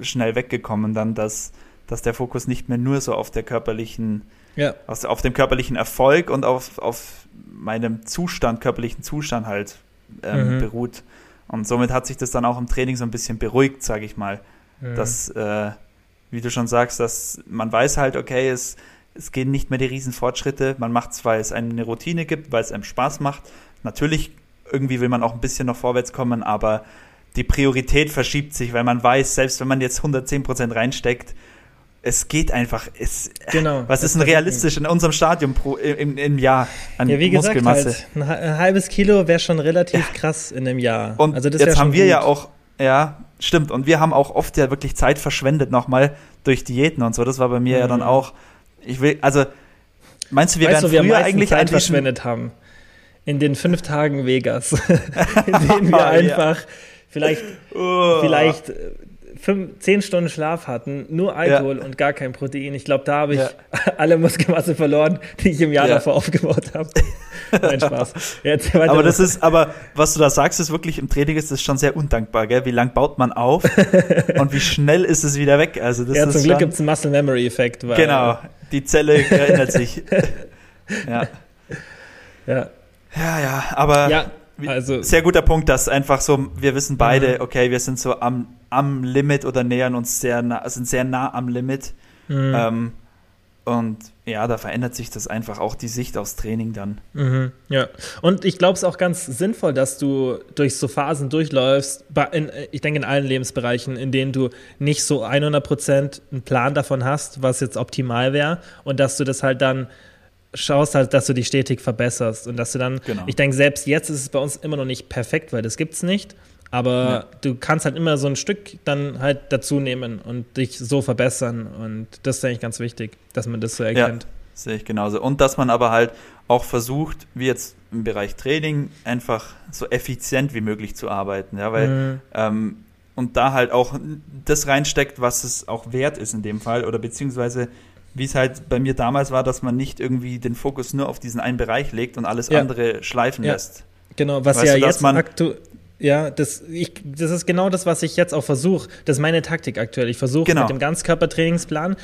schnell weggekommen, dann, dass, dass der Fokus nicht mehr nur so auf der körperlichen, ja. also auf dem körperlichen Erfolg und auf, auf meinem Zustand, körperlichen Zustand halt ähm, mhm. beruht. Und somit hat sich das dann auch im Training so ein bisschen beruhigt, sage ich mal. Mhm. Dass äh, wie du schon sagst, dass man weiß halt, okay, es, es gehen nicht mehr die Riesenfortschritte. Man macht es, weil es eine Routine gibt, weil es einem Spaß macht. Natürlich, irgendwie will man auch ein bisschen noch vorwärts kommen, aber die Priorität verschiebt sich, weil man weiß, selbst wenn man jetzt 110 Prozent reinsteckt, es geht einfach. Es, genau. Was ist denn realistisch in unserem Stadium pro, im, im Jahr an ja, wie Muskelmasse? Gesagt, halt, ein halbes Kilo wäre schon relativ ja. krass in einem Jahr. Und also jetzt haben wir ja auch, ja, Stimmt, und wir haben auch oft ja wirklich Zeit verschwendet nochmal durch Diäten und so. Das war bei mir mhm. ja dann mhm. auch. Ich will, also, meinst du, wir weißt werden du, früher eigentlich Zeit verschwendet haben? In den fünf Tagen Vegas, in denen wir einfach ja. vielleicht, oh. vielleicht fünf, zehn Stunden Schlaf hatten, nur Alkohol ja. und gar kein Protein. Ich glaube, da habe ich ja. alle Muskelmasse verloren, die ich im Jahr ja. davor aufgebaut habe. Nein, Spaß. Jetzt aber das ist, aber was du da sagst, ist wirklich im Training ist das schon sehr undankbar, gell? Wie lang baut man auf und wie schnell ist es wieder weg? Also das ja, zum Glück gibt es einen Muscle Memory Effekt. genau, die Zelle erinnert sich. ja. Ja. Ja, ja, aber ja, also, sehr guter Punkt, dass einfach so, wir wissen beide, mhm. okay, wir sind so am am Limit oder nähern uns sehr nah, sind sehr nah am Limit. Mhm. Ähm, und ja, da verändert sich das einfach auch die Sicht aufs Training dann. Mhm, ja, und ich glaube es auch ganz sinnvoll, dass du durch so Phasen durchläufst, in, ich denke in allen Lebensbereichen, in denen du nicht so 100% einen Plan davon hast, was jetzt optimal wäre und dass du das halt dann schaust halt, dass du dich stetig verbesserst und dass du dann, genau. ich denke, selbst jetzt ist es bei uns immer noch nicht perfekt, weil das gibt es nicht. Aber ja. du kannst halt immer so ein Stück dann halt dazu nehmen und dich so verbessern. Und das ist eigentlich ganz wichtig, dass man das so erkennt. Ja, sehe ich genauso. Und dass man aber halt auch versucht, wie jetzt im Bereich Training, einfach so effizient wie möglich zu arbeiten. Ja, weil mhm. ähm, und da halt auch das reinsteckt, was es auch wert ist in dem Fall. Oder beziehungsweise wie es halt bei mir damals war, dass man nicht irgendwie den Fokus nur auf diesen einen Bereich legt und alles ja. andere schleifen ja. lässt. Genau, was weißt ja du, jetzt aktuell ja, das, ich, das ist genau das, was ich jetzt auch versuche. Das ist meine Taktik aktuell. Ich versuche genau. mit dem Ganzkörpertrainingsplan,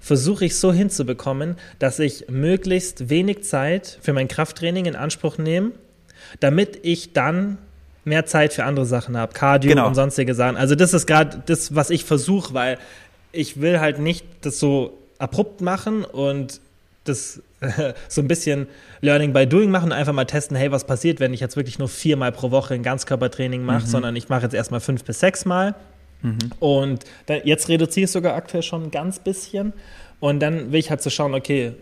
versuche ich so hinzubekommen, dass ich möglichst wenig Zeit für mein Krafttraining in Anspruch nehme, damit ich dann mehr Zeit für andere Sachen habe, Cardio genau. und sonstige Sachen. Also das ist gerade das, was ich versuche, weil ich will halt nicht das so abrupt machen und das so ein bisschen Learning by Doing machen, einfach mal testen, hey, was passiert, wenn ich jetzt wirklich nur viermal pro Woche ein Ganzkörpertraining mache, mhm. sondern ich mache jetzt erstmal fünf bis sechs Mal. Mhm. Und dann, jetzt reduziere ich sogar aktuell schon ein ganz bisschen. Und dann will ich halt so schauen, okay,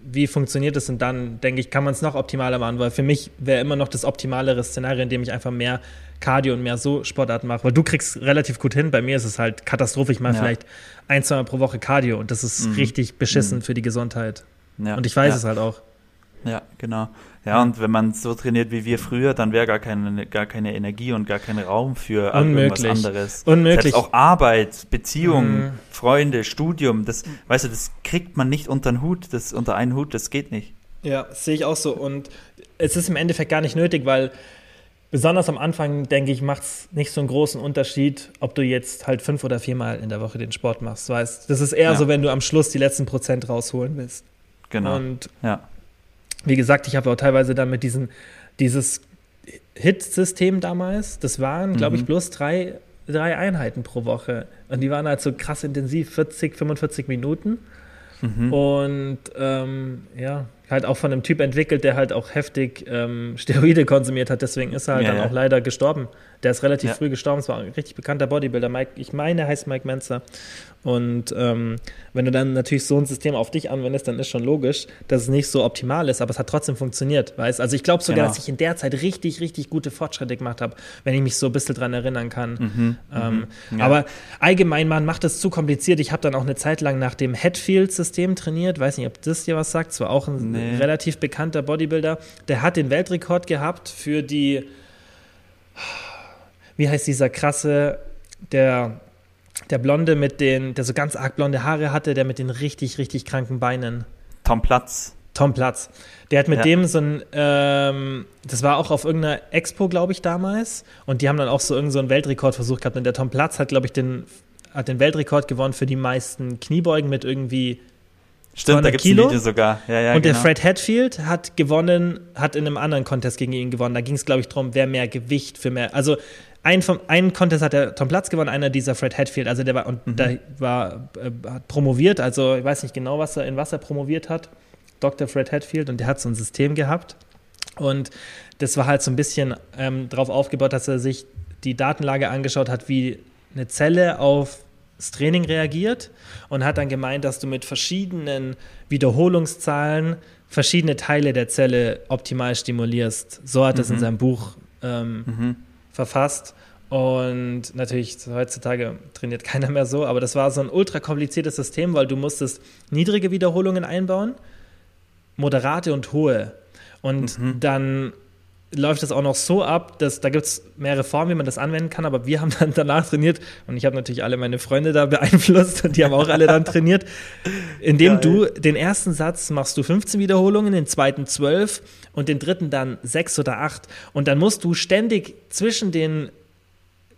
wie funktioniert das? Und dann denke ich, kann man es noch optimaler machen, weil für mich wäre immer noch das optimalere Szenario, in dem ich einfach mehr Cardio und mehr so Sportarten mache. Weil du kriegst relativ gut hin. Bei mir ist es halt Katastrophe. Ich mache ja. vielleicht ein, zwei Mal pro Woche Cardio und das ist mhm. richtig beschissen mhm. für die Gesundheit. Ja. Und ich weiß ja. es halt auch. Ja, genau. Ja, und wenn man so trainiert wie wir früher, dann wäre gar keine, gar keine Energie und gar kein Raum für Unmöglich. irgendwas anderes. Unmöglich. Selbst auch Arbeit, Beziehungen, mhm. Freunde, Studium, das, weißt du, das kriegt man nicht unter den Hut, das unter einen Hut, das geht nicht. Ja, sehe ich auch so. Und es ist im Endeffekt gar nicht nötig, weil besonders am Anfang, denke ich, macht es nicht so einen großen Unterschied, ob du jetzt halt fünf oder viermal in der Woche den Sport machst. Weißt, das ist eher ja. so, wenn du am Schluss die letzten Prozent rausholen willst. Genau. Und ja. wie gesagt, ich habe auch teilweise dann mit diesen, dieses Hit-System damals, das waren, glaube ich, mhm. bloß drei, drei Einheiten pro Woche. Und die waren halt so krass intensiv, 40, 45 Minuten. Mhm. Und ähm, ja, halt auch von einem Typ entwickelt, der halt auch heftig ähm, Steroide konsumiert hat. Deswegen ist er halt ja, dann ja. auch leider gestorben. Der ist relativ ja. früh gestorben. Es war ein richtig bekannter Bodybuilder. Mike, ich meine, er heißt Mike Menzer. Und ähm, wenn du dann natürlich so ein System auf dich anwendest, dann ist schon logisch, dass es nicht so optimal ist, aber es hat trotzdem funktioniert. Weißt? Also ich glaube sogar, genau. dass ich in der Zeit richtig, richtig gute Fortschritte gemacht habe, wenn ich mich so ein bisschen dran erinnern kann. Mhm, ähm, mhm. Aber allgemein, man macht es zu kompliziert. Ich habe dann auch eine Zeit lang nach dem Headfield-System trainiert. Weiß nicht, ob das dir was sagt. Es war auch ein nee. relativ bekannter Bodybuilder. Der hat den Weltrekord gehabt für die wie heißt dieser krasse, der, der Blonde mit den, der so ganz arg blonde Haare hatte, der mit den richtig, richtig kranken Beinen. Tom Platz. Tom Platz. Der hat mit ja. dem so ein, ähm, das war auch auf irgendeiner Expo, glaube ich, damals. Und die haben dann auch so irgendeinen so einen Weltrekordversuch gehabt. Und der Tom Platz hat, glaube ich, den, hat den Weltrekord gewonnen für die meisten Kniebeugen mit irgendwie Stimmt, da gibt es ein Video sogar. Ja, ja, und genau. der Fred Hatfield hat gewonnen, hat in einem anderen Contest gegen ihn gewonnen. Da ging es, glaube ich, darum, wer mehr Gewicht für mehr. Also ein vom, einen Contest hat der Tom Platz gewonnen, einer dieser Fred Hatfield. Also der war und mhm. der war äh, hat promoviert. Also ich weiß nicht genau, was er in was er promoviert hat. Dr. Fred Hatfield und der hat so ein System gehabt. Und das war halt so ein bisschen ähm, darauf aufgebaut, dass er sich die Datenlage angeschaut hat, wie eine Zelle auf das Training reagiert und hat dann gemeint, dass du mit verschiedenen Wiederholungszahlen verschiedene Teile der Zelle optimal stimulierst. So hat er es in mhm. seinem Buch ähm, mhm. verfasst. Und natürlich, heutzutage trainiert keiner mehr so, aber das war so ein ultra kompliziertes System, weil du musstest niedrige Wiederholungen einbauen, moderate und hohe. Und mhm. dann läuft es auch noch so ab, dass da gibt es mehrere Formen, wie man das anwenden kann, aber wir haben dann danach trainiert und ich habe natürlich alle meine Freunde da beeinflusst und die haben auch alle dann trainiert, indem Geil. du den ersten Satz machst du 15 Wiederholungen, den zweiten 12 und den dritten dann 6 oder 8 und dann musst du ständig zwischen den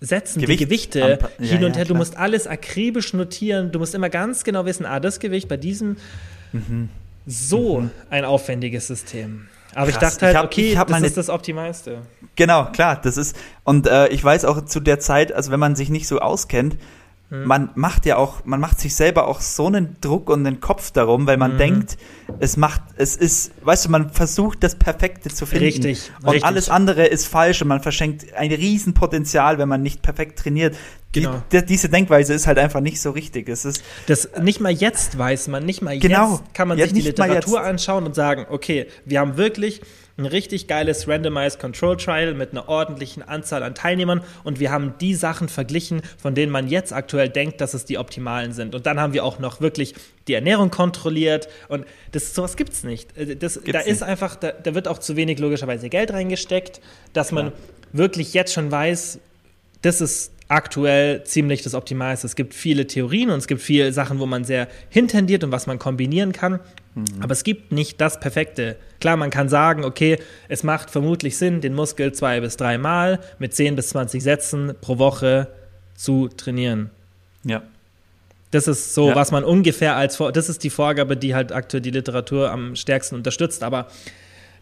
Sätzen, Gewicht die Gewichte ja, hin und her, ja, du musst alles akribisch notieren, du musst immer ganz genau wissen, ah, das Gewicht bei diesem mhm. so mhm. ein aufwendiges System. Aber Krass. ich dachte halt, ich hab, okay, das meine, ist das Optimalste. Genau, klar, das ist, und äh, ich weiß auch zu der Zeit, also wenn man sich nicht so auskennt, hm. man macht ja auch, man macht sich selber auch so einen Druck und einen Kopf darum, weil man mhm. denkt, es macht, es ist, weißt du, man versucht das Perfekte zu finden. Richtig. Und richtig. alles andere ist falsch und man verschenkt ein Riesenpotenzial, wenn man nicht perfekt trainiert. Genau. Die, diese Denkweise ist halt einfach nicht so richtig. Es ist das nicht mal jetzt weiß man, nicht mal genau. jetzt kann man sich die Literatur anschauen und sagen, okay, wir haben wirklich ein richtig geiles Randomized Control Trial mit einer ordentlichen Anzahl an Teilnehmern und wir haben die Sachen verglichen, von denen man jetzt aktuell denkt, dass es die optimalen sind. Und dann haben wir auch noch wirklich die Ernährung kontrolliert und das sowas es nicht. Äh, das, gibt's da ist einfach, da, da, wird auch zu wenig logischerweise Geld reingesteckt, dass man ja. wirklich jetzt schon weiß, das ist aktuell ziemlich das Optimalste. Es gibt viele Theorien und es gibt viele Sachen, wo man sehr hintendiert und was man kombinieren kann. Mhm. Aber es gibt nicht das Perfekte. Klar, man kann sagen, okay, es macht vermutlich Sinn, den Muskel zwei bis dreimal mit 10 bis 20 Sätzen pro Woche zu trainieren. Ja. Das ist so, ja. was man ungefähr als, das ist die Vorgabe, die halt aktuell die Literatur am stärksten unterstützt. Aber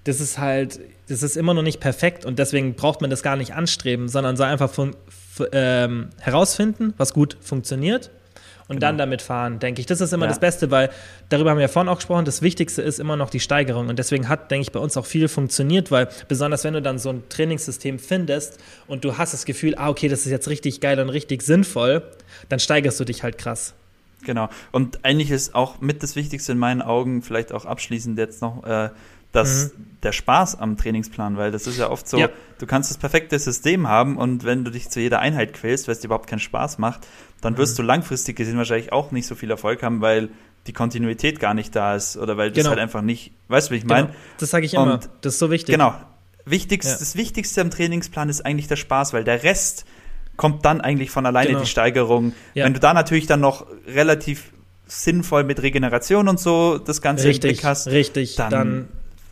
das ist halt, das ist immer noch nicht perfekt und deswegen braucht man das gar nicht anstreben, sondern soll einfach von, ähm, herausfinden, was gut funktioniert und genau. dann damit fahren, denke ich. Das ist immer ja. das Beste, weil darüber haben wir ja vorhin auch gesprochen, das Wichtigste ist immer noch die Steigerung und deswegen hat, denke ich, bei uns auch viel funktioniert, weil besonders wenn du dann so ein Trainingssystem findest und du hast das Gefühl, ah, okay, das ist jetzt richtig geil und richtig sinnvoll, dann steigerst du dich halt krass. Genau. Und eigentlich ist auch mit das Wichtigste in meinen Augen, vielleicht auch abschließend jetzt noch, äh, dass mhm. der Spaß am Trainingsplan, weil das ist ja oft so, ja. du kannst das perfekte System haben und wenn du dich zu jeder Einheit quälst, weil es dir überhaupt keinen Spaß macht, dann wirst mhm. du langfristig gesehen wahrscheinlich auch nicht so viel Erfolg haben, weil die Kontinuität gar nicht da ist oder weil das genau. halt einfach nicht, weißt du, wie ich meine? Genau. Das sage ich immer, und das ist so wichtig. Genau. Wichtigst, ja. Das Wichtigste am Trainingsplan ist eigentlich der Spaß, weil der Rest kommt dann eigentlich von alleine genau. die Steigerung. Ja. Wenn du da natürlich dann noch relativ sinnvoll mit Regeneration und so das Ganze richtig, hast, richtig, dann, dann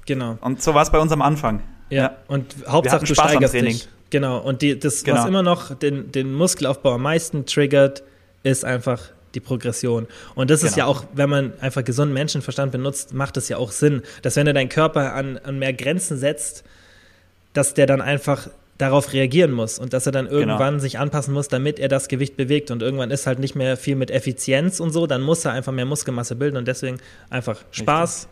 Genau. Und so war es bei uns am Anfang. Ja, ja. und Hauptsache du steigerst dich. Genau. Und die, das, genau. was immer noch den, den Muskelaufbau am meisten triggert, ist einfach die Progression. Und das ist genau. ja auch, wenn man einfach gesunden Menschenverstand benutzt, macht es ja auch Sinn, dass wenn du deinen Körper an, an mehr Grenzen setzt, dass der dann einfach darauf reagieren muss und dass er dann genau. irgendwann genau. sich anpassen muss, damit er das Gewicht bewegt. Und irgendwann ist halt nicht mehr viel mit Effizienz und so, dann muss er einfach mehr Muskelmasse bilden und deswegen einfach Spaß,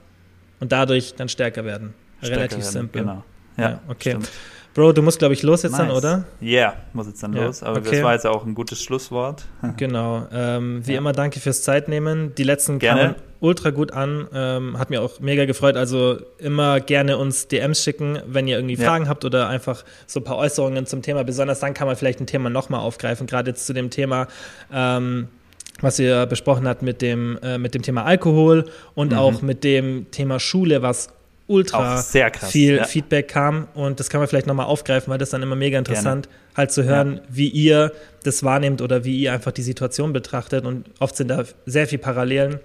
und dadurch dann stärker werden. Stärker Relativ werden, simpel. Genau. Ja, ja okay. Stimmt. Bro, du musst, glaube ich, los jetzt nice. dann, oder? Ja, yeah, muss jetzt dann ja, los. Aber okay. das war jetzt auch ein gutes Schlusswort. genau. Ähm, wie ja. immer, danke fürs Zeitnehmen. Die letzten gerne. kamen ultra gut an. Ähm, hat mir auch mega gefreut. Also immer gerne uns DMs schicken, wenn ihr irgendwie ja. Fragen habt oder einfach so ein paar Äußerungen zum Thema. Besonders dann kann man vielleicht ein Thema nochmal aufgreifen. Gerade jetzt zu dem Thema. Ähm, was ihr besprochen habt mit dem, äh, mit dem Thema Alkohol und mhm. auch mit dem Thema Schule, was ultra krass, viel ja. Feedback kam und das kann man vielleicht nochmal aufgreifen, weil das dann immer mega interessant Gerne. halt zu hören, ja. wie ihr das wahrnehmt oder wie ihr einfach die Situation betrachtet und oft sind da sehr viele Parallelen.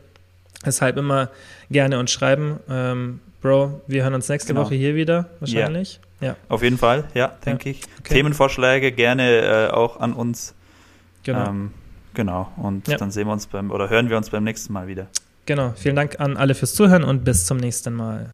Deshalb immer gerne uns schreiben. Ähm, Bro, wir hören uns nächste genau. Woche hier wieder, wahrscheinlich. Ja. ja. Auf jeden Fall, ja, denke ich. Okay. Themenvorschläge gerne äh, auch an uns. Genau. Ähm, genau. Und dann sehen wir uns beim oder hören wir uns beim nächsten Mal wieder. Genau. Vielen Dank an alle fürs Zuhören und bis zum nächsten Mal.